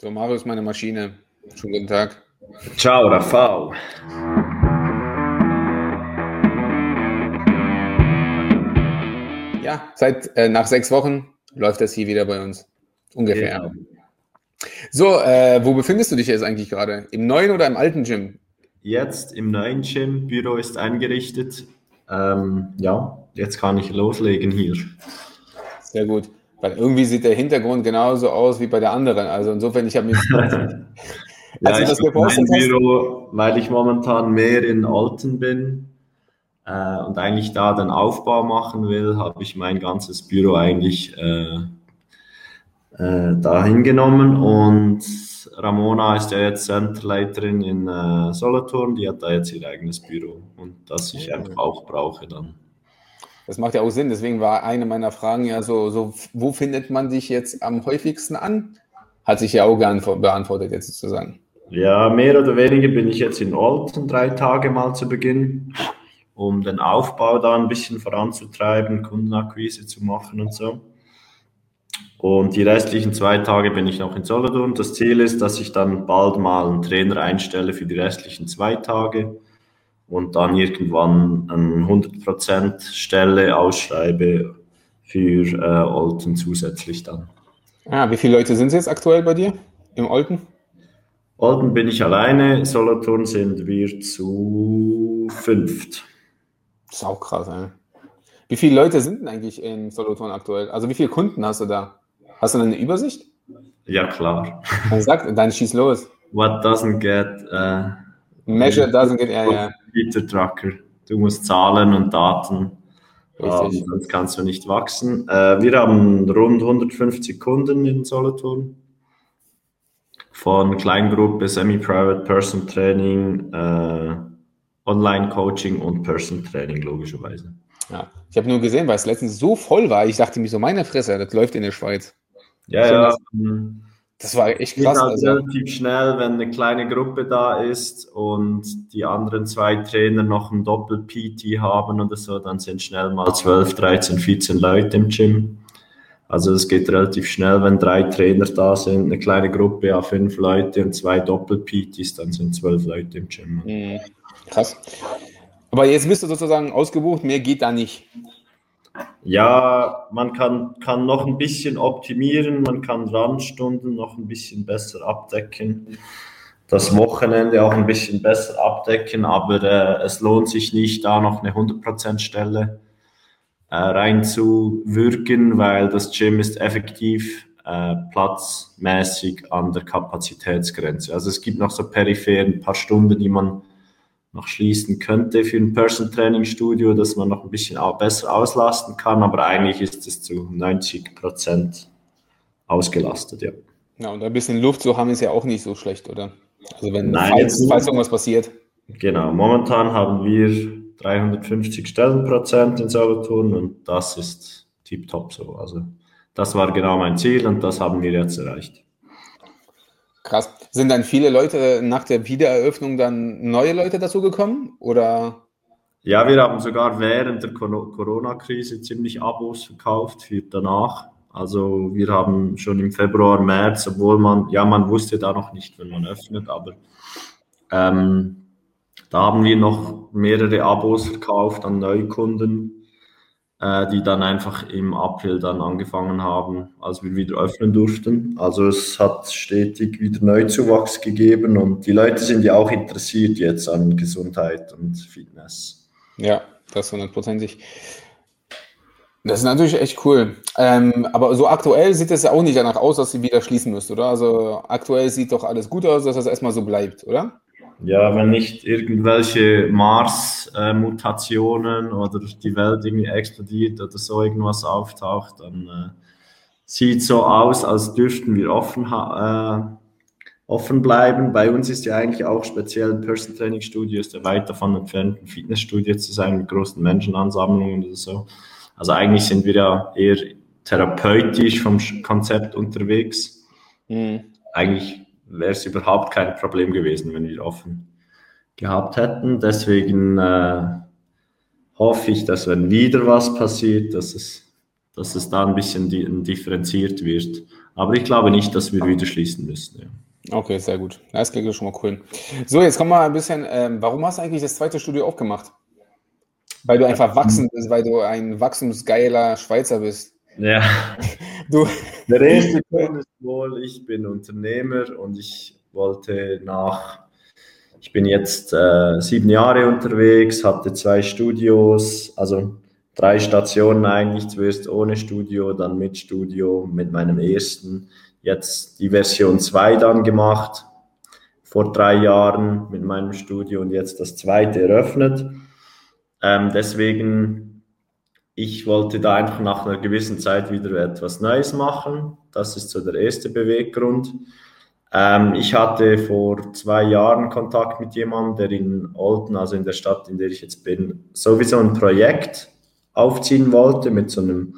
So, Mario ist meine Maschine. Schönen guten Tag. Ciao, Rafał. Ja, seit äh, nach sechs Wochen läuft das hier wieder bei uns. Ungefähr. Genau. So, äh, wo befindest du dich jetzt eigentlich gerade? Im neuen oder im alten Gym? Jetzt im neuen Gym, Büro ist eingerichtet. Ähm, ja, jetzt kann ich loslegen hier. Sehr gut. Weil irgendwie sieht der Hintergrund genauso aus wie bei der anderen. Also insofern, ich habe mich. Ja, Als ich das gepostet hast- Büro, weil ich momentan mehr in Alten bin äh, und eigentlich da den Aufbau machen will, habe ich mein ganzes Büro eigentlich äh, äh, dahin genommen und Ramona ist ja jetzt Centerleiterin in äh, Solothurn, die hat da jetzt ihr eigenes Büro und das ich einfach auch brauche dann. Das macht ja auch Sinn. Deswegen war eine meiner Fragen ja so, so wo findet man dich jetzt am häufigsten an? Hat sich ja auch beantwortet jetzt sozusagen. Ja, mehr oder weniger bin ich jetzt in Olten drei Tage mal zu Beginn, um den Aufbau da ein bisschen voranzutreiben, Kundenakquise zu machen und so. Und die restlichen zwei Tage bin ich noch in Solothurn. Das Ziel ist, dass ich dann bald mal einen Trainer einstelle für die restlichen zwei Tage und dann irgendwann eine 100% Stelle ausschreibe für äh, Olten zusätzlich dann. Ah, wie viele Leute sind es jetzt aktuell bei dir im Olten? Olden bin ich alleine, Solothurn sind wir zu fünft. Das ist auch krass, ey. Wie viele Leute sind denn eigentlich in Solothurn aktuell? Also wie viele Kunden hast du da? Hast du eine Übersicht? Ja, klar. Dann sag, dann schieß los. What doesn't get uh, Measure doesn't get, ja, ja, Peter Trucker. Du musst Zahlen und Daten haben, richtig. sonst kannst du nicht wachsen. Äh, wir haben rund 150 Kunden in Solothurn. Von Kleingruppe, Semi-Private, Person Training, äh, Online-Coaching und Person Training, logischerweise. Ja. Ich habe nur gesehen, weil es letztens so voll war, ich dachte mir so, meine Fresse, das läuft in der Schweiz. Ja, ja. Das- war echt krass. halt Also, relativ schnell, wenn eine kleine Gruppe da ist und die anderen zwei Trainer noch ein Doppel-PT haben oder so, dann sind schnell mal 12, 13, 14 Leute im Gym. Also es geht relativ schnell, wenn drei Trainer da sind, eine kleine Gruppe, ja, fünf Leute und zwei Doppel-PTs, dann sind zwölf Leute im Gym. mh, krass. Aber jetzt bist du sozusagen ausgebucht, mehr geht da nicht. Ja, man kann, kann noch ein bisschen optimieren, man kann Randstunden noch ein bisschen besser abdecken, das Wochenende auch ein bisschen besser abdecken, aber äh, es lohnt sich nicht, da noch eine 100% Stelle äh, reinzuwirken, weil das Gym ist effektiv äh, platzmäßig an der Kapazitätsgrenze. Also es gibt noch so peripher ein paar Stunden, die man noch schließen könnte für ein Person Training Studio, dass man noch ein bisschen besser auslasten kann, aber eigentlich ist es zu 90 Prozent ausgelastet, ja. Ja, und ein bisschen Luft zu haben ist ja auch nicht so schlecht, oder? Also wenn, Nein, falls, falls irgendwas passiert. Genau, momentan haben wir 350 Stellenprozent in Solothurn und das ist tiptop so. Also das war genau mein Ziel und das haben wir jetzt erreicht. Krass. Sind dann viele Leute nach der Wiedereröffnung dann neue Leute dazugekommen? Oder? Ja, wir haben sogar während der Coro- Corona-Krise ziemlich Abos verkauft für danach. Also wir haben schon im Februar, März, obwohl man, ja, man wusste da noch nicht, wenn man öffnet, aber ähm, da haben wir noch mehrere Abos verkauft an Neukunden, die dann einfach im April dann angefangen haben, als wir wieder öffnen durften. Also es hat stetig wieder Neuzuwachs gegeben und die Leute sind ja auch interessiert jetzt an Gesundheit und Fitness. Ja, das hundertprozentig. Das ist natürlich echt cool. Ähm, aber so aktuell sieht es ja auch nicht danach aus, dass sie wieder schließen müsst, oder? Also aktuell sieht doch alles gut aus, dass das erstmal so bleibt, oder? Ja, wenn nicht irgendwelche Mars-Mutationen oder die Welt irgendwie explodiert oder so irgendwas auftaucht, dann äh, sieht so aus, als dürften wir offen, äh, offen bleiben. Bei uns ist ja eigentlich auch speziell ein Person Training Studio, ist ja weit davon entfernt, ein Fitnessstudio zu sein mit großen Menschenansammlungen oder so. Also eigentlich sind wir ja eher therapeutisch vom Konzept unterwegs Hm. eigentlich wäre es überhaupt kein Problem gewesen, wenn wir offen gehabt hätten. Deswegen äh, hoffe ich, dass wenn wieder was passiert, dass es, dass es da ein bisschen di differenziert wird. Aber ich glaube nicht, dass wir wieder schließen müssen. Ja. Okay, sehr gut. Das klingt schon mal cool. So, jetzt kommen wir ein bisschen. Ähm, warum hast du eigentlich das zweite Studio aufgemacht? Weil du einfach wachsen bist, weil du ein wachstumsgeiler Schweizer bist. Ja. Du. Der erste Grund ist wohl, ich bin Unternehmer und ich wollte nach, ich bin jetzt äh, sieben Jahre unterwegs, hatte zwei Studios, also drei Stationen eigentlich, zuerst ohne Studio, dann mit Studio, mit meinem ersten, jetzt die Version 2 dann gemacht, vor drei Jahren mit meinem Studio und jetzt das zweite eröffnet. Ähm, deswegen, ich wollte da einfach nach einer gewissen Zeit wieder etwas Neues machen. Das ist so der erste Beweggrund. Ähm, ich hatte vor zwei Jahren Kontakt mit jemandem, der in Olten, also in der Stadt, in der ich jetzt bin, sowieso ein Projekt aufziehen wollte mit so einem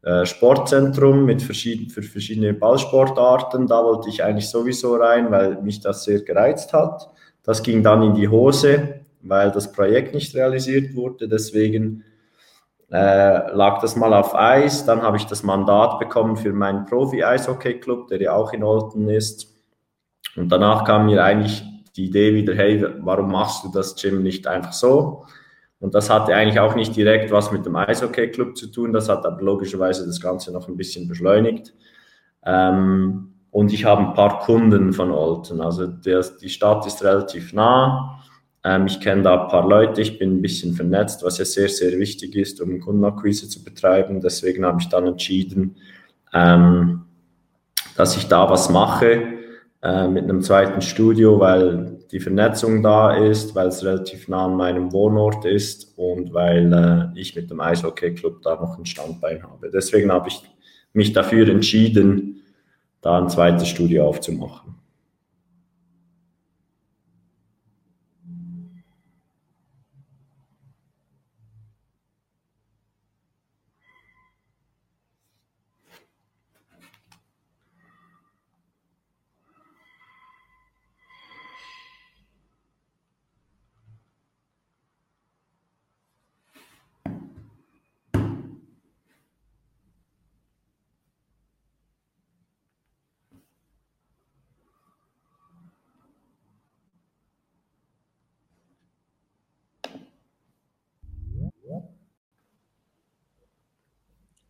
äh, Sportzentrum mit verschieden, für verschiedene Ballsportarten. Da wollte ich eigentlich sowieso rein, weil mich das sehr gereizt hat. Das ging dann in die Hose, weil das Projekt nicht realisiert wurde. Deswegen äh, lag das mal auf Eis. Dann habe ich das Mandat bekommen für meinen Profi-Eishockey-Club, der ja auch in Olten ist. Und danach kam mir eigentlich die Idee wieder, hey, warum machst du das Gym nicht einfach so? Und das hatte eigentlich auch nicht direkt was mit dem Eishockey-Club zu tun. Das hat aber logischerweise das Ganze noch ein bisschen beschleunigt. Ähm, und ich habe ein paar Kunden von Olten. Also der, die Stadt ist relativ nah. Ähm, ich kenne da ein paar Leute, ich bin ein bisschen vernetzt, was ja sehr, sehr wichtig ist, um Kundenakquise zu betreiben. Deswegen habe ich dann entschieden, ähm, dass ich da was mache äh, mit einem zweiten Studio, weil die Vernetzung da ist, weil es relativ nah an meinem Wohnort ist und weil äh, ich mit dem Eishockey-Club da noch ein Standbein habe. Deswegen habe ich mich dafür entschieden, da ein zweites Studio aufzumachen.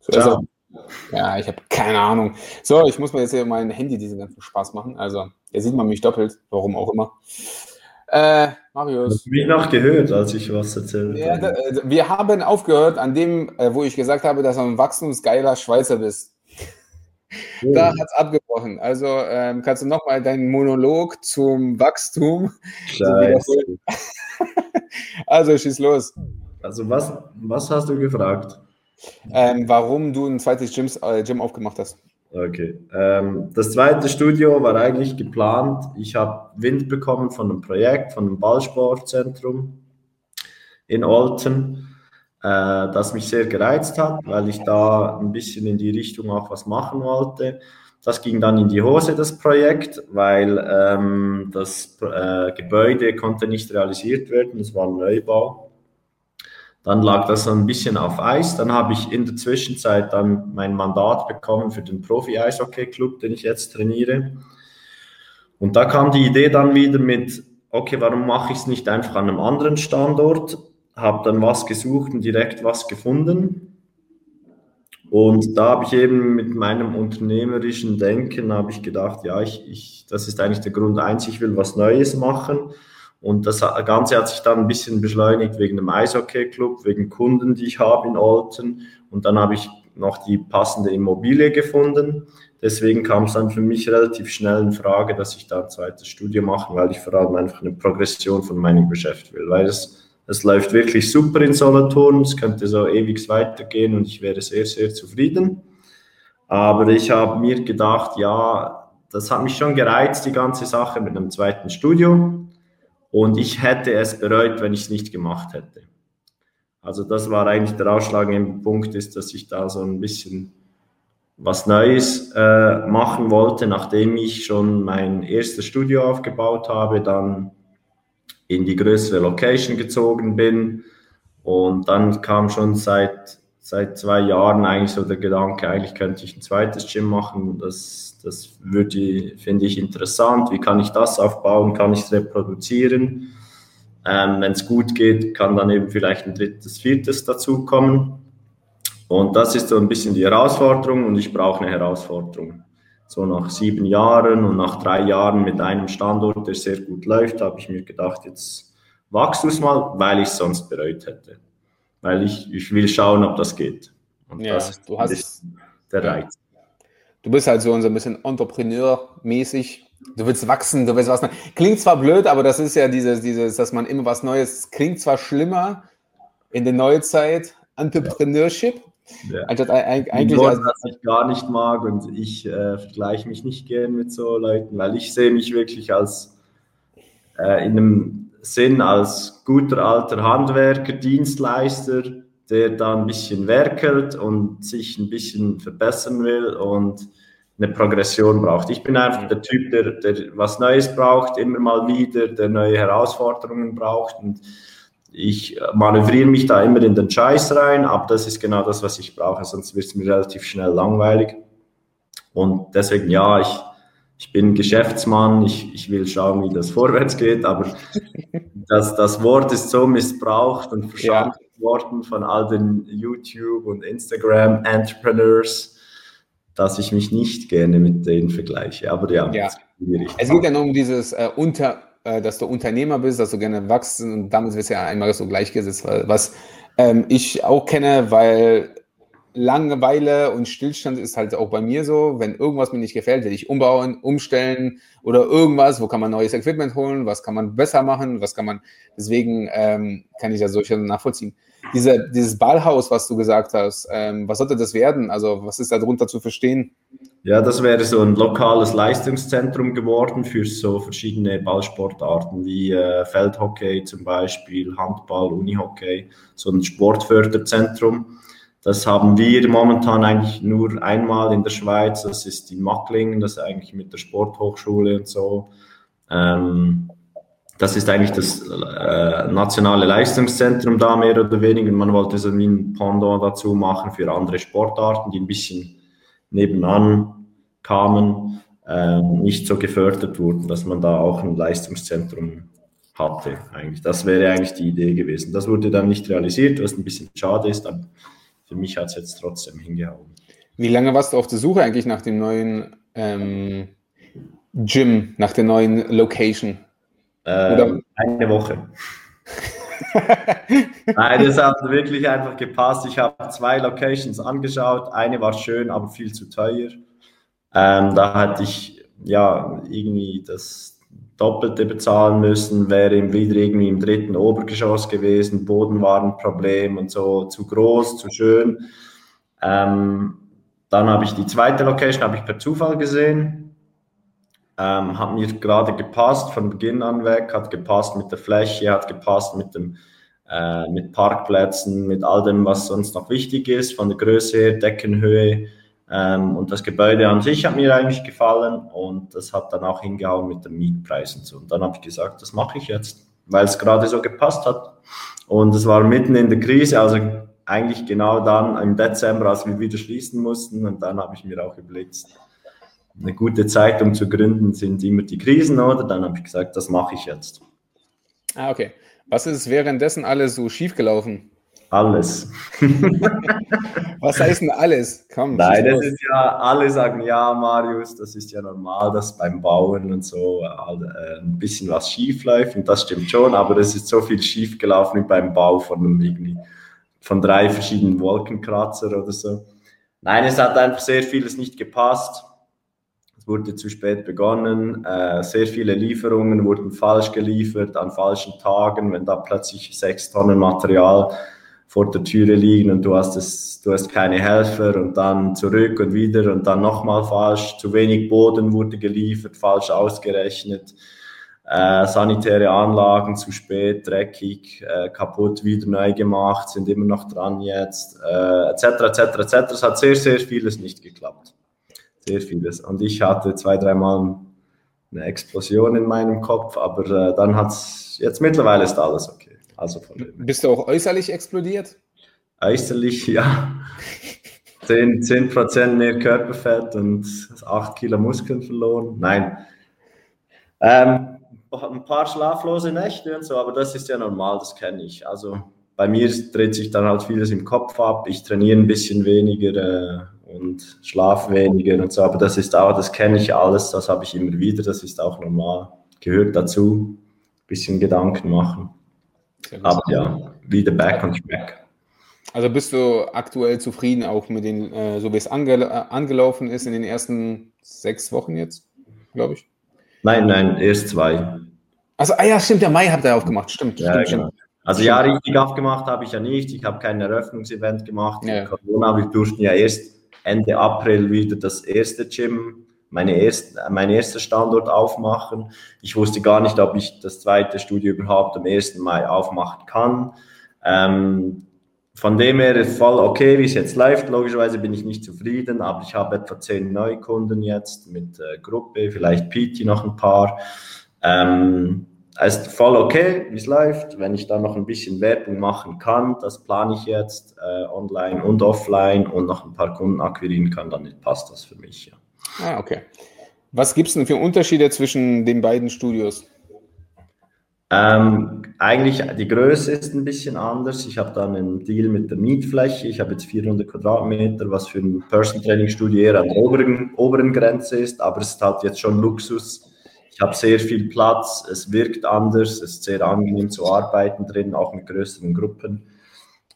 So ja. ja, ich habe keine Ahnung. So, ich muss mir jetzt hier mein Handy diesen ganzen Spaß machen. Also, hier sieht man mich doppelt, warum auch immer. Äh, Marius. Du mich noch gehört, als ich was erzählt ja, da, äh, wir haben aufgehört an dem, äh, wo ich gesagt habe, dass du ein wachstumsgeiler Schweizer bist. Oh. Da hat es abgebrochen. Also ähm, kannst du nochmal deinen Monolog zum Wachstum. Scheiße. also schieß los. Also was, was hast du gefragt? Ähm, warum du ein zweites Gyms, äh, Gym aufgemacht hast. Okay. Ähm, das zweite Studio war eigentlich geplant. Ich habe Wind bekommen von einem Projekt, von einem Ballsportzentrum in Olten, äh, das mich sehr gereizt hat, weil ich da ein bisschen in die Richtung auch was machen wollte. Das ging dann in die Hose, das Projekt, weil ähm, das äh, Gebäude konnte nicht realisiert werden. Es war ein Neubau. Dann lag das ein bisschen auf Eis. Dann habe ich in der Zwischenzeit dann mein Mandat bekommen für den Profi-Eishockey-Club, den ich jetzt trainiere. Und da kam die Idee dann wieder mit, okay, warum mache ich es nicht einfach an einem anderen Standort? Habe dann was gesucht und direkt was gefunden. Und da habe ich eben mit meinem unternehmerischen Denken habe ich gedacht, ja, ich, ich, das ist eigentlich der Grund eins, ich will was Neues machen. Und das Ganze hat sich dann ein bisschen beschleunigt wegen dem Eishockey-Club, wegen Kunden, die ich habe in Olten. Und dann habe ich noch die passende Immobilie gefunden. Deswegen kam es dann für mich relativ schnell in Frage, dass ich da ein zweites Studio mache, weil ich vor allem einfach eine Progression von meinem Geschäft will. Weil es, es läuft wirklich super in Solothurn, es könnte so ewig weitergehen und ich wäre sehr, sehr zufrieden. Aber ich habe mir gedacht, ja, das hat mich schon gereizt, die ganze Sache mit einem zweiten Studio. Und ich hätte es bereut, wenn ich es nicht gemacht hätte. Also das war eigentlich der ausschlaggebende Punkt, ist, dass ich da so ein bisschen was Neues äh, machen wollte, nachdem ich schon mein erstes Studio aufgebaut habe, dann in die größere Location gezogen bin und dann kam schon seit seit zwei Jahren eigentlich so der Gedanke, eigentlich könnte ich ein zweites Gym machen. Das, das würde, finde ich interessant. Wie kann ich das aufbauen? Kann ich es reproduzieren? Ähm, Wenn es gut geht, kann dann eben vielleicht ein drittes, viertes dazukommen. Und das ist so ein bisschen die Herausforderung und ich brauche eine Herausforderung. So nach sieben Jahren und nach drei Jahren mit einem Standort, der sehr gut läuft, habe ich mir gedacht, jetzt wachst du es mal, weil ich es sonst bereut hätte. Weil ich, ich will schauen, ob das geht. Und ja, das du hast, der Reiz. Du bist halt so ein bisschen Entrepreneur-mäßig. Du willst wachsen, du willst was. Klingt zwar blöd, aber das ist ja dieses, dieses, dass man immer was Neues. Klingt zwar schlimmer in der Neuzeit, Entrepreneurship. Ja. Anstatt eigentlich. Wort, das ich gar nicht mag und ich äh, vergleiche mich nicht gern mit so Leuten, weil ich sehe mich wirklich als äh, in einem Sinn als guter alter Handwerker, Dienstleister, der da ein bisschen werkelt und sich ein bisschen verbessern will und eine Progression braucht. Ich bin einfach der Typ, der, der was Neues braucht, immer mal wieder, der neue Herausforderungen braucht und ich manövriere mich da immer in den Scheiß rein, aber das ist genau das, was ich brauche, sonst wird es mir relativ schnell langweilig. Und deswegen, ja, ich, ich bin Geschäftsmann, ich, ich will schauen, wie das vorwärts geht, aber das, das Wort ist so missbraucht und verstanden ja. worden von all den YouTube- und Instagram-Entrepreneurs, dass ich mich nicht gerne mit denen vergleiche. Aber ja, ja. es geht ja nur um dieses äh, Unter äh, dass du Unternehmer bist, dass du gerne wachst und damit wirst du ja einmal so gleichgesetzt, was ähm, ich auch kenne, weil Langeweile und Stillstand ist halt auch bei mir so. Wenn irgendwas mir nicht gefällt, will ich umbauen, umstellen oder irgendwas. Wo kann man neues Equipment holen? Was kann man besser machen? Was kann man. Deswegen ähm, kann ich ja solche nachvollziehen. Diese, dieses Ballhaus, was du gesagt hast, ähm, was sollte das werden? Also, was ist darunter zu verstehen? Ja, das wäre so ein lokales Leistungszentrum geworden für so verschiedene Ballsportarten wie äh, Feldhockey zum Beispiel, Handball, Unihockey, so ein Sportförderzentrum. Das haben wir momentan eigentlich nur einmal in der Schweiz. Das ist in Macklingen, das ist eigentlich mit der Sporthochschule und so. Ähm, das ist eigentlich das äh, nationale Leistungszentrum da mehr oder weniger. Man wollte so ein Pendant dazu machen für andere Sportarten, die ein bisschen nebenan kamen, äh, nicht so gefördert wurden, dass man da auch ein Leistungszentrum hatte. Eigentlich. Das wäre eigentlich die Idee gewesen. Das wurde dann nicht realisiert, was ein bisschen schade ist, aber für mich hat es jetzt trotzdem hingehauen. Wie lange warst du auf der Suche eigentlich nach dem neuen ähm, Gym, nach der neuen Location? Ähm, eine Woche. Nein, das hat wirklich einfach gepasst. Ich habe zwei Locations angeschaut. Eine war schön, aber viel zu teuer. Ähm, da hatte ich ja irgendwie das Doppelte bezahlen müssen, wäre wieder irgendwie im dritten Obergeschoss gewesen. Boden war ein Problem und so zu groß, zu schön. Ähm, dann habe ich die zweite Location habe ich per Zufall gesehen ähm, hat mir gerade gepasst, von Beginn an weg, hat gepasst mit der Fläche, hat gepasst mit dem äh, mit Parkplätzen, mit all dem, was sonst noch wichtig ist, von der Größe her, Deckenhöhe. Ähm, und das Gebäude an sich hat mir eigentlich gefallen und das hat dann auch hingehauen mit den Mietpreisen. So. Und dann habe ich gesagt, das mache ich jetzt, weil es gerade so gepasst hat. Und es war mitten in der Krise, also eigentlich genau dann im Dezember, als wir wieder schließen mussten. Und dann habe ich mir auch überlegt, eine gute Zeit, um zu gründen, sind immer die Krisen, oder? Dann habe ich gesagt, das mache ich jetzt. Ah, okay. Was ist währenddessen alles so schiefgelaufen? Alles. Was heißt denn alles? Komm, Nein, das ist ja, alle sagen ja, Marius, das ist ja normal, dass beim Bauen und so äh, ein bisschen was schief läuft und das stimmt schon, aber es ist so viel schief gelaufen wie beim Bau von einem irgendwie von drei verschiedenen Wolkenkratzer oder so. Nein, es hat einfach sehr vieles nicht gepasst wurde zu spät begonnen. Äh, sehr viele Lieferungen wurden falsch geliefert an falschen Tagen, wenn da plötzlich sechs Tonnen Material vor der Türe liegen und du hast es, du hast keine Helfer und dann zurück und wieder und dann nochmal falsch. Zu wenig Boden wurde geliefert, falsch ausgerechnet. Äh, sanitäre Anlagen zu spät, dreckig, äh, kaputt, wieder neu gemacht, sind immer noch dran jetzt, etc. etc. etc. Es hat sehr, sehr vieles nicht geklappt sehr vieles. Und ich hatte zwei, dreimal eine Explosion in meinem Kopf, aber äh, dann hat es, jetzt mittlerweile ist alles okay. Also Bist du auch äußerlich explodiert? äußerlich, ja. 10%, 10 mehr Körperfett und 8 Kilo Muskeln verloren. Nein. Ähm, ein paar schlaflose Nächte und so, aber das ist ja normal, das kenne ich. Also bei mir dreht sich dann halt vieles im Kopf ab. Ich trainiere ein bisschen weniger äh, und schlafe weniger und so, aber das ist auch, das kenne ich alles, das habe ich immer wieder, das ist auch normal, gehört dazu. Ein bisschen Gedanken machen. Aber ja, wieder back on track. Also bist du aktuell zufrieden auch mit den, äh, so wie es ange äh, angelaufen ist in den ersten sechs Wochen jetzt, glaube ich? Nein, nein, erst zwei. Also, ah ja, stimmt, der Mai habt ihr aufgemacht, stimmt. Ja, stimmt, genau. stimmt. Also ja, richtig aufgemacht habe ich ja nicht. Ich habe kein Eröffnungsevent gemacht. Ja. Corona, wir durften ja erst Ende April wieder das erste Gym, meine erste, mein erster Standort aufmachen. Ich wusste gar nicht, ob ich das zweite Studio überhaupt am 1. Mai aufmachen kann. Ähm, von dem her ist voll okay, wie es jetzt läuft. Logischerweise bin ich nicht zufrieden, aber ich habe etwa zehn Neukunden jetzt mit äh, Gruppe, vielleicht PT noch ein paar. Ähm, es ist voll okay, wie es läuft. Wenn ich da noch ein bisschen Werbung machen kann, das plane ich jetzt äh, online und offline und noch ein paar Kunden akquirieren kann, dann passt das für mich. Ja. Ah, okay. Was gibt es denn für Unterschiede zwischen den beiden Studios? Ähm, eigentlich die Größe ist ein bisschen anders. Ich habe dann einen Deal mit der Mietfläche. Ich habe jetzt 400 Quadratmeter, was für ein Person Training Studio eher an der oberen, oberen Grenze ist, aber es ist halt jetzt schon Luxus ich habe sehr viel Platz, es wirkt anders, es ist sehr angenehm zu arbeiten drin, auch mit größeren Gruppen.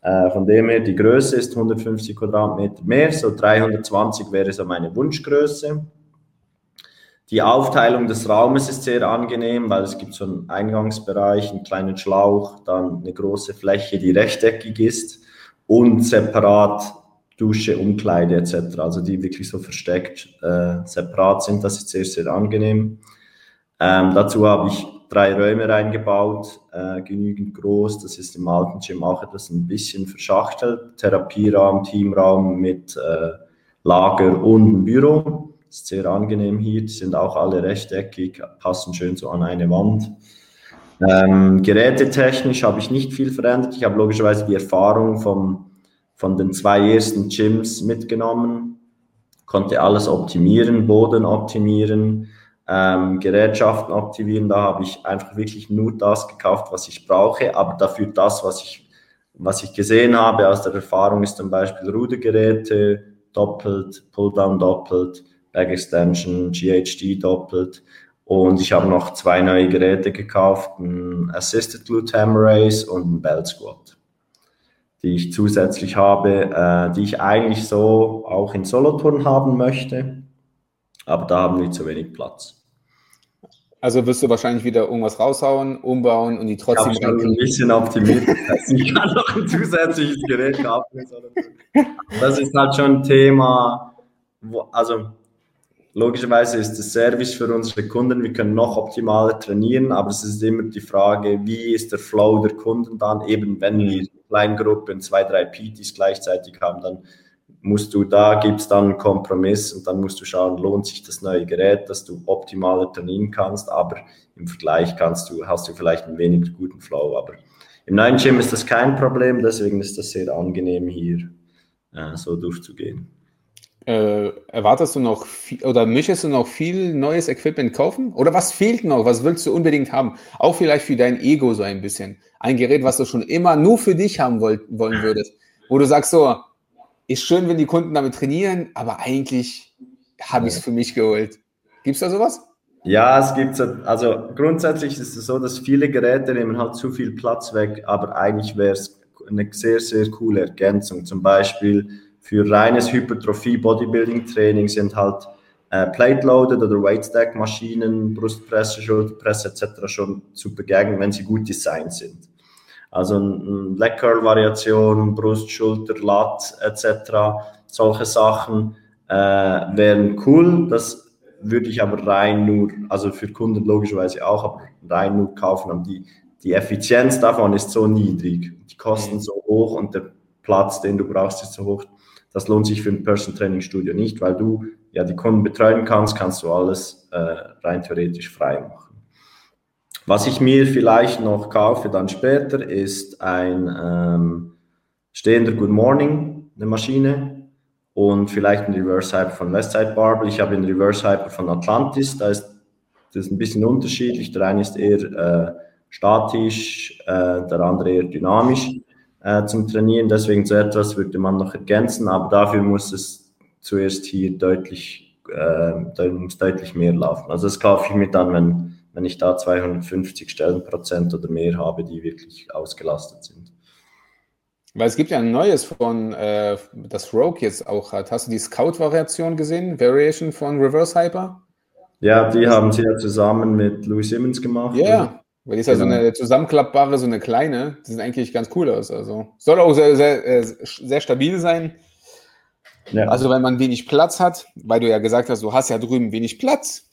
Äh, von dem her, die Größe ist 150 Quadratmeter mehr, so 320 wäre so meine Wunschgröße. Die Aufteilung des Raumes ist sehr angenehm, weil es gibt so einen Eingangsbereich, einen kleinen Schlauch, dann eine große Fläche, die rechteckig ist und separat Dusche, Umkleide etc. Also die wirklich so versteckt äh, separat sind. Das ist sehr, sehr angenehm. Ähm, dazu habe ich drei Räume reingebaut, äh, genügend groß. Das ist im alten Gym auch etwas ein bisschen verschachtelt. Therapieraum, Teamraum mit äh, Lager und Büro. Ist sehr angenehm hier. Die sind auch alle rechteckig, passen schön so an eine Wand. Ähm, gerätetechnisch habe ich nicht viel verändert. Ich habe logischerweise die Erfahrung vom, von den zwei ersten Gyms mitgenommen, konnte alles optimieren, Boden optimieren, ähm, Gerätschaften aktivieren. Da habe ich einfach wirklich nur das gekauft, was ich brauche, aber dafür das, was ich, was ich gesehen habe aus der Erfahrung, ist zum Beispiel Rudergeräte doppelt, Pulldown doppelt, Back Extension, GHD doppelt. Und ich habe noch zwei neue Geräte gekauft, ein Assisted Glute Hammer Race und ein Belt Squat, die ich zusätzlich habe, äh, die ich eigentlich so auch in Soloturn haben möchte. Aber da haben wir zu wenig Platz. Also wirst du wahrscheinlich wieder irgendwas raushauen, umbauen und die trotzdem. Ich habe ein bisschen optimiert. ich kann noch ein zusätzliches Gerät kaufen. Das ist halt schon ein Thema, wo, also logischerweise ist der Service für unsere Kunden, wir können noch optimaler trainieren, aber es ist immer die Frage, wie ist der Flow der Kunden dann, eben wenn wir Kleingruppen, zwei, drei PTs gleichzeitig haben, dann musst du, da gibt es dann einen Kompromiss und dann musst du schauen, lohnt sich das neue Gerät, dass du optimaler trainieren kannst, aber im Vergleich kannst du, hast du vielleicht einen weniger guten Flow. Aber im neuen Gym ist das kein Problem, deswegen ist das sehr angenehm hier äh, so durchzugehen. Äh, erwartest du noch viel, oder möchtest du noch viel neues Equipment kaufen? Oder was fehlt noch? Was willst du unbedingt haben? Auch vielleicht für dein Ego so ein bisschen. Ein Gerät, was du schon immer nur für dich haben wollt, wollen würdest. Wo du sagst so, ist schön, wenn die Kunden damit trainieren, aber eigentlich habe ich es für mich geholt. Gibt es da sowas? Ja, es gibt also grundsätzlich ist es so, dass viele Geräte nehmen halt zu viel Platz weg, aber eigentlich wäre es eine sehr, sehr coole Ergänzung. Zum Beispiel für reines Hypertrophie-Bodybuilding-Training sind halt äh, Plate-Loaded oder Weight-Stack-Maschinen, Brustpresse, Schulterpresse etc. schon zu begegnen, wenn sie gut designt sind. Also ein Leg Curl Variation, Brust, Schulter, Lat etc. Solche Sachen äh, wären cool. Das würde ich aber rein nur, also für Kunden logischerweise auch, aber rein nur kaufen. Und die, die Effizienz davon ist so niedrig, die Kosten mhm. so hoch und der Platz, den du brauchst, ist so hoch. Das lohnt sich für ein Person Training Studio nicht, weil du ja die Kunden betreuen kannst, kannst du alles äh, rein theoretisch frei machen. Was ich mir vielleicht noch kaufe dann später, ist ein ähm, stehender Good Morning, eine Maschine, und vielleicht ein Reverse Hyper von Westside Barbell. Ich habe einen Reverse Hyper von Atlantis, da ist das ist ein bisschen unterschiedlich. Der eine ist eher äh, statisch, äh, der andere eher dynamisch äh, zum Trainieren. Deswegen so etwas würde man noch ergänzen, aber dafür muss es zuerst hier deutlich, äh, deutlich mehr laufen. Also das kaufe ich mir dann, wenn, wenn ich da 250 Stellenprozent oder mehr habe, die wirklich ausgelastet sind. Weil es gibt ja ein neues von, äh, das Rogue jetzt auch hat. Hast du die Scout-Variation gesehen? Variation von Reverse Hyper? Ja, die haben sie ja zusammen mit Louis Simmons gemacht. Ja, yeah. weil die ist ja genau. so eine zusammenklappbare, so eine kleine. Die sieht eigentlich ganz cool aus. Also soll auch sehr, sehr, äh, sehr stabil sein. Ja. Also wenn man wenig Platz hat, weil du ja gesagt hast, du hast ja drüben wenig Platz,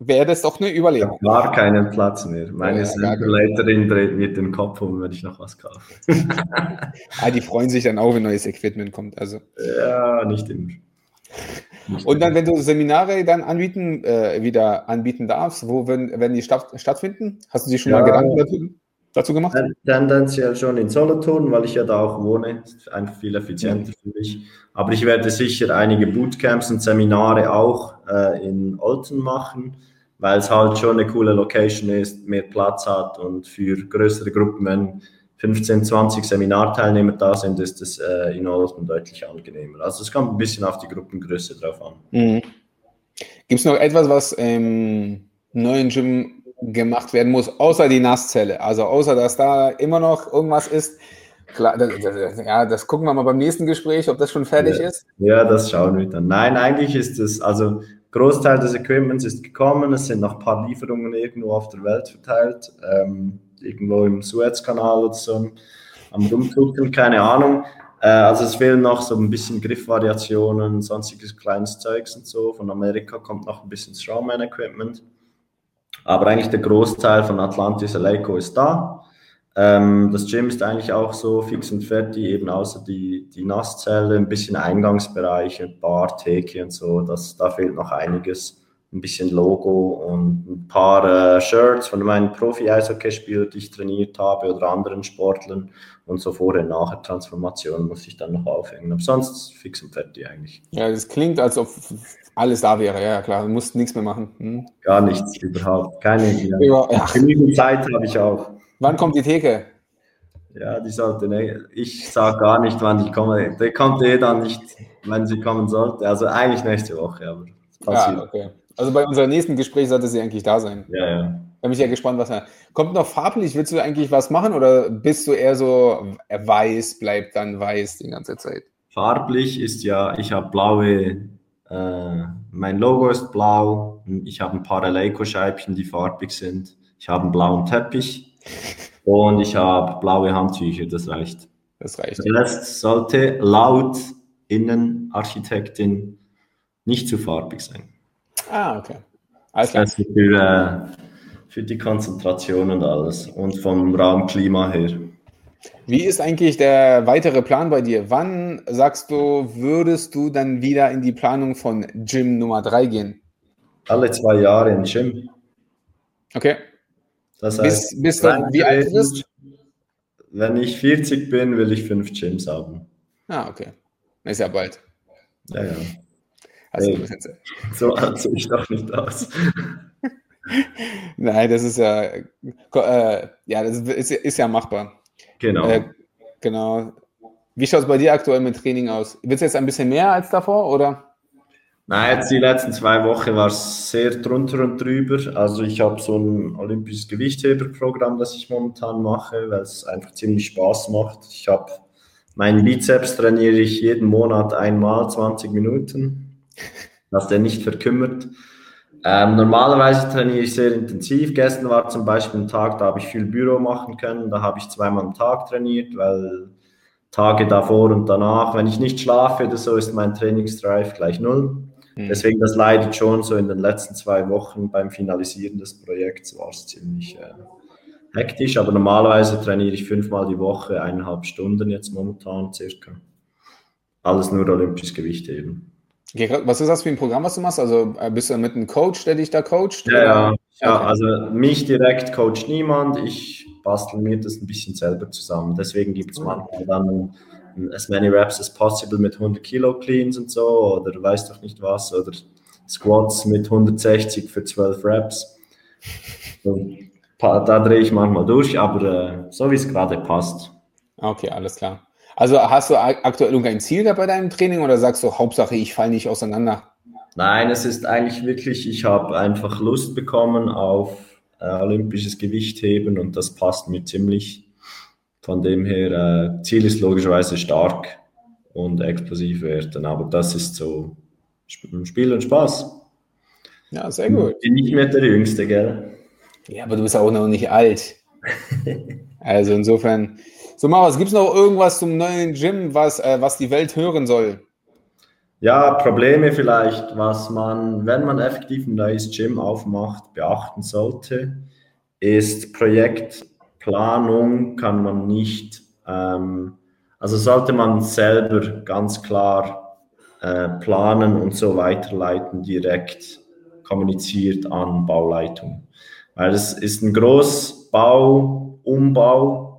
wäre das doch eine Überlegung. Ich war keinen Platz mehr. Meine ja, Leiterin dreht mir den Kopf um, wenn ich noch was kaufe. ah, die freuen sich dann auch, wenn neues Equipment kommt. Also. Ja, nicht immer. Und dann, wenn du Seminare dann anbieten, äh, wieder anbieten darfst, wo werden, werden die statt, stattfinden? Hast du dir schon ja, mal Gedanken dazu, dazu gemacht? Tendenziell schon in Solothurn, weil ich ja da auch wohne. Ist einfach viel effizienter für mich. Aber ich werde sicher einige Bootcamps und Seminare auch äh, in Olten machen, weil es halt schon eine coole Location ist, mehr Platz hat und für größere Gruppen, wenn 15, 20 Seminarteilnehmer da sind, ist es äh, in Olten deutlich angenehmer. Also es kommt ein bisschen auf die Gruppengröße drauf an. Mhm. Gibt es noch etwas, was im neuen Gym gemacht werden muss, außer die Nasszelle? Also außer, dass da immer noch irgendwas ist. Klar, das, das, ja, das gucken wir mal beim nächsten Gespräch, ob das schon fertig ja. ist. Ja, das schauen wir dann. Nein, eigentlich ist es, also Großteil des Equipments ist gekommen. Es sind noch ein paar Lieferungen irgendwo auf der Welt verteilt. Ähm, irgendwo im Suezkanal oder so am Rumtuckeln, keine Ahnung. Äh, also es fehlen noch so ein bisschen Griffvariationen, sonstiges kleines Zeugs und so. Von Amerika kommt noch ein bisschen Strongman-Equipment. Aber eigentlich der Großteil von Atlantis Eleiko ist da. Ähm, das Gym ist eigentlich auch so fix und fertig, eben außer die, die Nasszelle, ein bisschen Eingangsbereiche, Bar, Theke und so. Das, da fehlt noch einiges ein bisschen Logo und ein paar äh, Shirts von meinen Profi-Eishockeyspielern, die ich trainiert habe oder anderen Sportlern und so vorher nachher Transformation muss ich dann noch aufhängen. Aber sonst fix und fertig eigentlich. Ja, das klingt, als ob alles da wäre. Ja, klar, du musst nichts mehr machen. Hm. Gar nichts, überhaupt. Keine. Ja. Genügend Zeit habe ich auch. Wann kommt die Theke? Ja, die sollte, ne, ich sage gar nicht, wann die kommen. Die kommt eh dann nicht, wenn sie kommen sollte. Also eigentlich nächste Woche, aber es passiert. Ja, okay. Also bei unserem nächsten Gespräch sollte sie eigentlich da sein. Ja, ja. Da bin ich ja gespannt, was er. Kommt noch farblich? Willst du eigentlich was machen oder bist du eher so weiß, bleibt dann weiß die ganze Zeit? Farblich ist ja, ich habe blaue, äh, mein Logo ist blau. Ich habe ein paar Eleiko-Scheibchen, die farbig sind. Ich habe einen blauen Teppich und ich habe blaue Handtücher. Das reicht. Das reicht. Der Rest sollte laut Innenarchitektin nicht zu farbig sein. Ah, okay. Alles klar. Also für, äh, für die Konzentration und alles und vom Raumklima her. Wie ist eigentlich der weitere Plan bei dir? Wann sagst du, würdest du dann wieder in die Planung von Gym Nummer 3 gehen? Alle zwei Jahre in Gym. Okay. Das heißt, bis, bis dann, wie alt bist Wenn ich 40 bin, will ich fünf Gyms haben. Ah, okay. Ist ja bald. Ja, ja. Also, hey, so alt sehe ich doch nicht aus. Nein, das ist ja, äh, ja, das ist, ist, ja machbar. Genau. Äh, genau. Wie schaut es bei dir aktuell mit Training aus? Wird es jetzt ein bisschen mehr als davor, oder? Nein, jetzt die letzten zwei Wochen war es sehr drunter und drüber. Also ich habe so ein olympisches Gewichtheberprogramm, das ich momentan mache, weil es einfach ziemlich Spaß macht. Ich habe meinen Bizeps trainiere ich jeden Monat einmal 20 Minuten dass der nicht verkümmert. Ähm, normalerweise trainiere ich sehr intensiv. Gestern war zum Beispiel ein Tag, da habe ich viel Büro machen können. Da habe ich zweimal am Tag trainiert, weil Tage davor und danach, wenn ich nicht schlafe oder so, ist mein Trainingsdrive gleich null. Mhm. Deswegen, das leidet schon so in den letzten zwei Wochen beim Finalisieren des Projekts, war es ziemlich äh, hektisch. Aber normalerweise trainiere ich fünfmal die Woche, eineinhalb Stunden jetzt momentan circa. Alles nur olympisches Gewicht eben. Was ist das für ein Programm, was du machst? Also äh, bist du mit einem Coach, der dich da coacht? Ja, ja, ja, also mich direkt coacht niemand. Ich basteln mir das ein bisschen selber zusammen. Deswegen gibt es manchmal dann as many reps as possible mit 100 Kilo Cleans und so oder weiß doch nicht was oder Squats mit 160 für 12 Reps. Und da drehe ich manchmal durch, aber äh, so wie es gerade passt. Okay, alles klar. Also hast du aktuell irgendein Ziel da bei deinem Training oder sagst du, Hauptsache ich falle nicht auseinander? Nein, es ist eigentlich wirklich, ich habe einfach Lust bekommen auf äh, olympisches Gewichtheben und das passt mir ziemlich. Von dem her, äh, Ziel ist logischerweise stark und explosiv werden, aber das ist so Spiel und Spaß. Ja, sehr gut. Ich bin nicht mehr der Jüngste, gell? Ja, aber du bist auch noch nicht alt. also insofern. So, Maus, gibt es noch irgendwas zum neuen Gym, was, äh, was die Welt hören soll? Ja, Probleme vielleicht, was man, wenn man effektiv ein neues Gym aufmacht, beachten sollte, ist Projektplanung kann man nicht, ähm, also sollte man selber ganz klar äh, planen und so weiterleiten, direkt kommuniziert an Bauleitung. Weil es ist ein Großbau, Umbau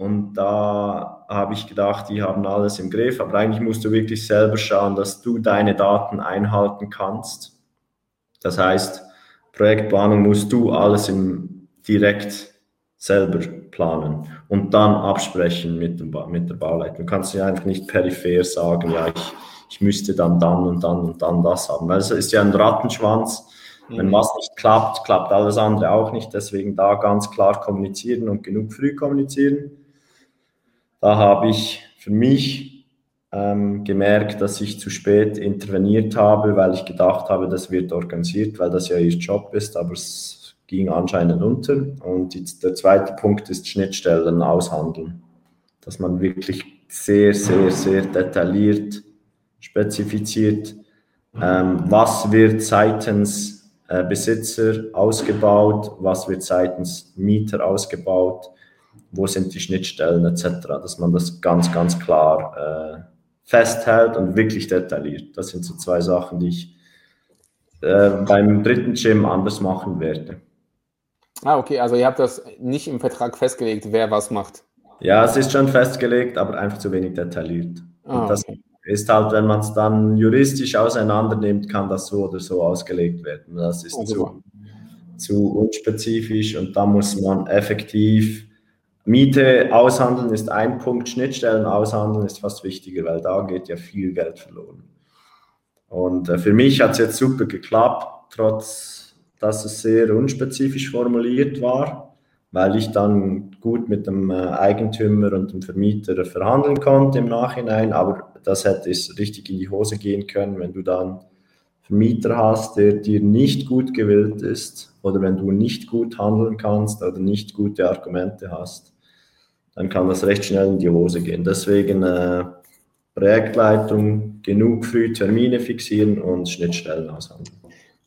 und da habe ich gedacht, die haben alles im Griff, aber eigentlich musst du wirklich selber schauen, dass du deine Daten einhalten kannst. Das heißt, Projektplanung musst du alles im, direkt selber planen und dann absprechen mit, dem, mit der Bauleitung. Du kannst ja einfach nicht peripher sagen, ja, ich, ich müsste dann dann und dann und dann das haben, weil es ist ja ein Rattenschwanz wenn mhm. was nicht klappt, klappt alles andere auch nicht. Deswegen da ganz klar kommunizieren und genug früh kommunizieren. Da habe ich für mich ähm, gemerkt, dass ich zu spät interveniert habe, weil ich gedacht habe, das wird organisiert, weil das ja ihr Job ist, aber es ging anscheinend unter. Und die, der zweite Punkt ist Schnittstellen aushandeln. Dass man wirklich sehr, sehr, sehr detailliert spezifiziert, ähm, was wird seitens äh, Besitzer ausgebaut, was wird seitens Mieter ausgebaut, wo sind die Schnittstellen etc., dass man das ganz, ganz klar äh, festhält und wirklich detailliert. Das sind so zwei Sachen, die ich äh, beim dritten Gym anders machen werde. Ah, okay, also ihr habt das nicht im Vertrag festgelegt, wer was macht. Ja, es ist schon festgelegt, aber einfach zu wenig detailliert. Ah, das, okay ist halt, wenn man es dann juristisch auseinander nimmt, kann das so oder so ausgelegt werden. Das ist zu, zu unspezifisch und da muss man effektiv Miete aushandeln ist ein Punkt, Schnittstellen aushandeln ist fast wichtiger, weil da geht ja viel Geld verloren. Und äh, für mich hat es jetzt super geklappt, trotz dass es sehr unspezifisch formuliert war, weil ich dann gut mit dem äh, Eigentümer und dem Vermieter verhandeln konnte im Nachhinein, aber das hätte es richtig in die Hose gehen können, wenn du dann Vermieter hast, der dir nicht gut gewillt ist oder wenn du nicht gut handeln kannst oder nicht gute Argumente hast, dann kann das recht schnell in die Hose gehen. Deswegen äh, Projektleitung, genug früh Termine fixieren und Schnittstellen aushandeln.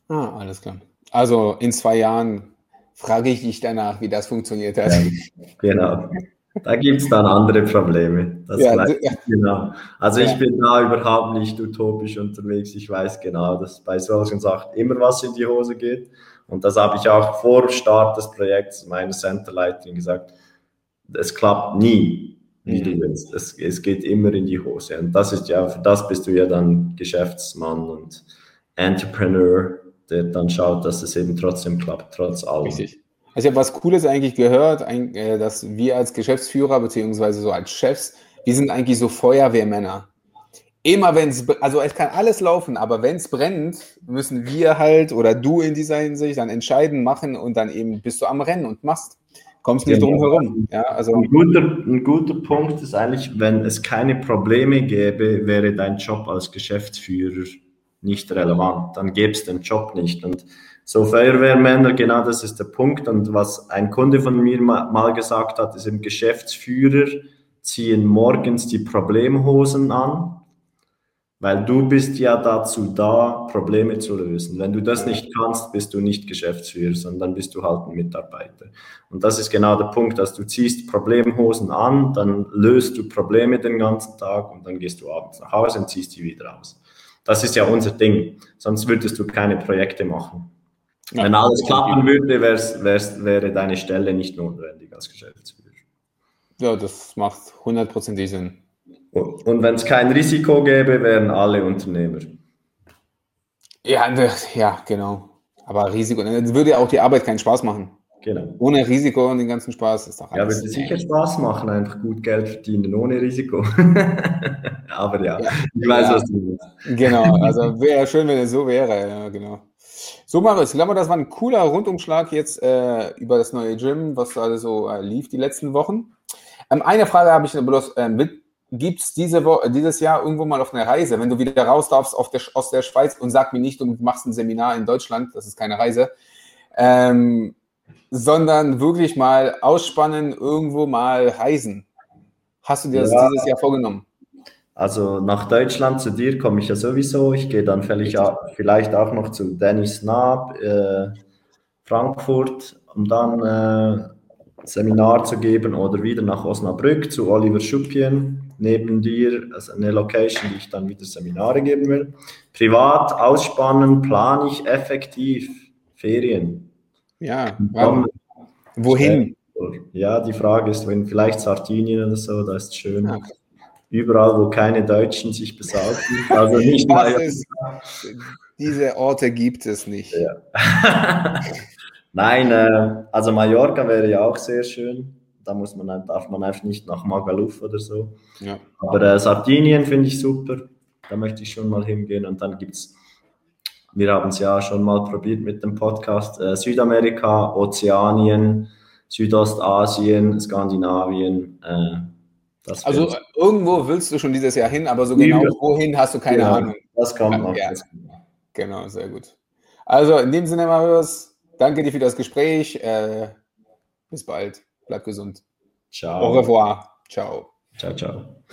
Ah, alles klar. Also in zwei Jahren frage ich dich danach, wie das funktioniert hat. Ja, genau. Da gibt es dann andere Probleme. Das ja, ja. Genau. Also ich bin da überhaupt nicht utopisch unterwegs. Ich weiß genau, dass bei solchen Sachen immer was in die Hose geht. Und das habe ich auch vor Start des Projekts meiner Centerleitung gesagt. Es klappt nie, wie mhm. du willst. Es, es geht immer in die Hose. Und das ist ja, für das bist du ja dann Geschäftsmann und Entrepreneur, der dann schaut, dass es eben trotzdem klappt, trotz allem. Richtig. Also ich habe was Cooles eigentlich gehört, äh, dass wir als Geschäftsführer beziehungsweise so als Chefs, wir sind eigentlich so Feuerwehrmänner. Immer wenn es, also es kann alles laufen, aber wenn es brennt, müssen wir halt oder du in dieser Hinsicht dann entscheiden, machen und dann eben bist du am Rennen und machst. Kommst nicht genau. drum herum. Ja, also ein, guter, ein guter Punkt ist eigentlich, wenn es keine Probleme gäbe, wäre dein Job als Geschäftsführer nicht relevant. Dann gäbe es den Job nicht. Und so Feuerwehrmänner, genau das ist der Punkt. Und was ein Kunde von mir mal gesagt hat, ist im Geschäftsführer ziehen morgens die Problemhosen an, weil du bist ja dazu da, Probleme zu lösen. Wenn du das nicht kannst, bist du nicht Geschäftsführer, sondern dann bist du halt ein Mitarbeiter. Und das ist genau der Punkt, dass du ziehst Problemhosen an, dann löst du Probleme den ganzen Tag und dann gehst du abends nach Hause und ziehst die wieder aus. Das ist ja unser Ding. Sonst würdest du keine Projekte machen. Wenn alles klappen würde, wär's, wär's, wäre deine Stelle nicht notwendig als Geschäftsführer. Ja, das macht hundertprozentig Sinn. Und, wenn es kein Risiko gäbe, wären alle Unternehmer. Ja, ja, genau. Aber Risiko, dann würde ja auch die Arbeit keinen Spaß machen. Genau. Ohne Risiko und den ganzen Spaß ist doch alles. Ja, würde sicher Spaß machen, einfach gut Geld verdienen ohne Risiko. Aber ja, ja, ich weiß, ja. was du willst. Genau, also wäre schön, wenn es so wäre, ja, genau. So, Marius, ich glaube, das war ein cooler Rundumschlag jetzt äh, über das neue Gym, was alles so äh, lief die letzten Wochen. Ähm, eine Frage habe ich bloß, ähm, gibt es diese dieses Jahr irgendwo mal auf einer Reise, wenn du wieder raus darfst der, aus der Schweiz und sag mir nicht, du machst ein Seminar in Deutschland, das ist keine Reise, ähm, sondern wirklich mal ausspannen, irgendwo mal reisen. Hast du dir das ja. dieses Jahr vorgenommen? Also nach Deutschland zu dir komme ich ja sowieso. Ich gehe dann vielleicht auch noch zu Dennis Naab, äh, Frankfurt, um dann äh, Seminar zu geben oder wieder nach Osnabrück zu Oliver Schuppien neben dir, also eine Location, die ich dann wieder Seminare geben will. Privat ausspannen plane ich effektiv Ferien. Ja, dann, wohin? Ja, die Frage ist, wenn vielleicht Sardinien oder so, da ist schön. Ja. Überall, wo keine Deutschen sich besaufen. Also nicht mal. Ist, diese Orte gibt es nicht. Ja. Nein, äh, also Mallorca wäre ja auch sehr schön. Da muss man, darf man einfach nicht nach Magaluf oder so. Ja. Aber äh, Sardinien finde ich super. Da möchte ich schon mal hingehen. Und dann gibt es wir haben es ja schon mal probiert mit dem Podcast. Äh, Südamerika, Ozeanien, Südostasien, Skandinavien. Äh, also äh, irgendwo willst du schon dieses Jahr hin, aber so genau Über. wohin hast du keine genau, Ahnung. Das kommt noch. Ja. Genau, sehr gut. Also in dem Sinne, Marius, danke dir für das Gespräch. Äh, bis bald. Bleib gesund. Ciao. Au revoir. Ciao. Ciao, ciao.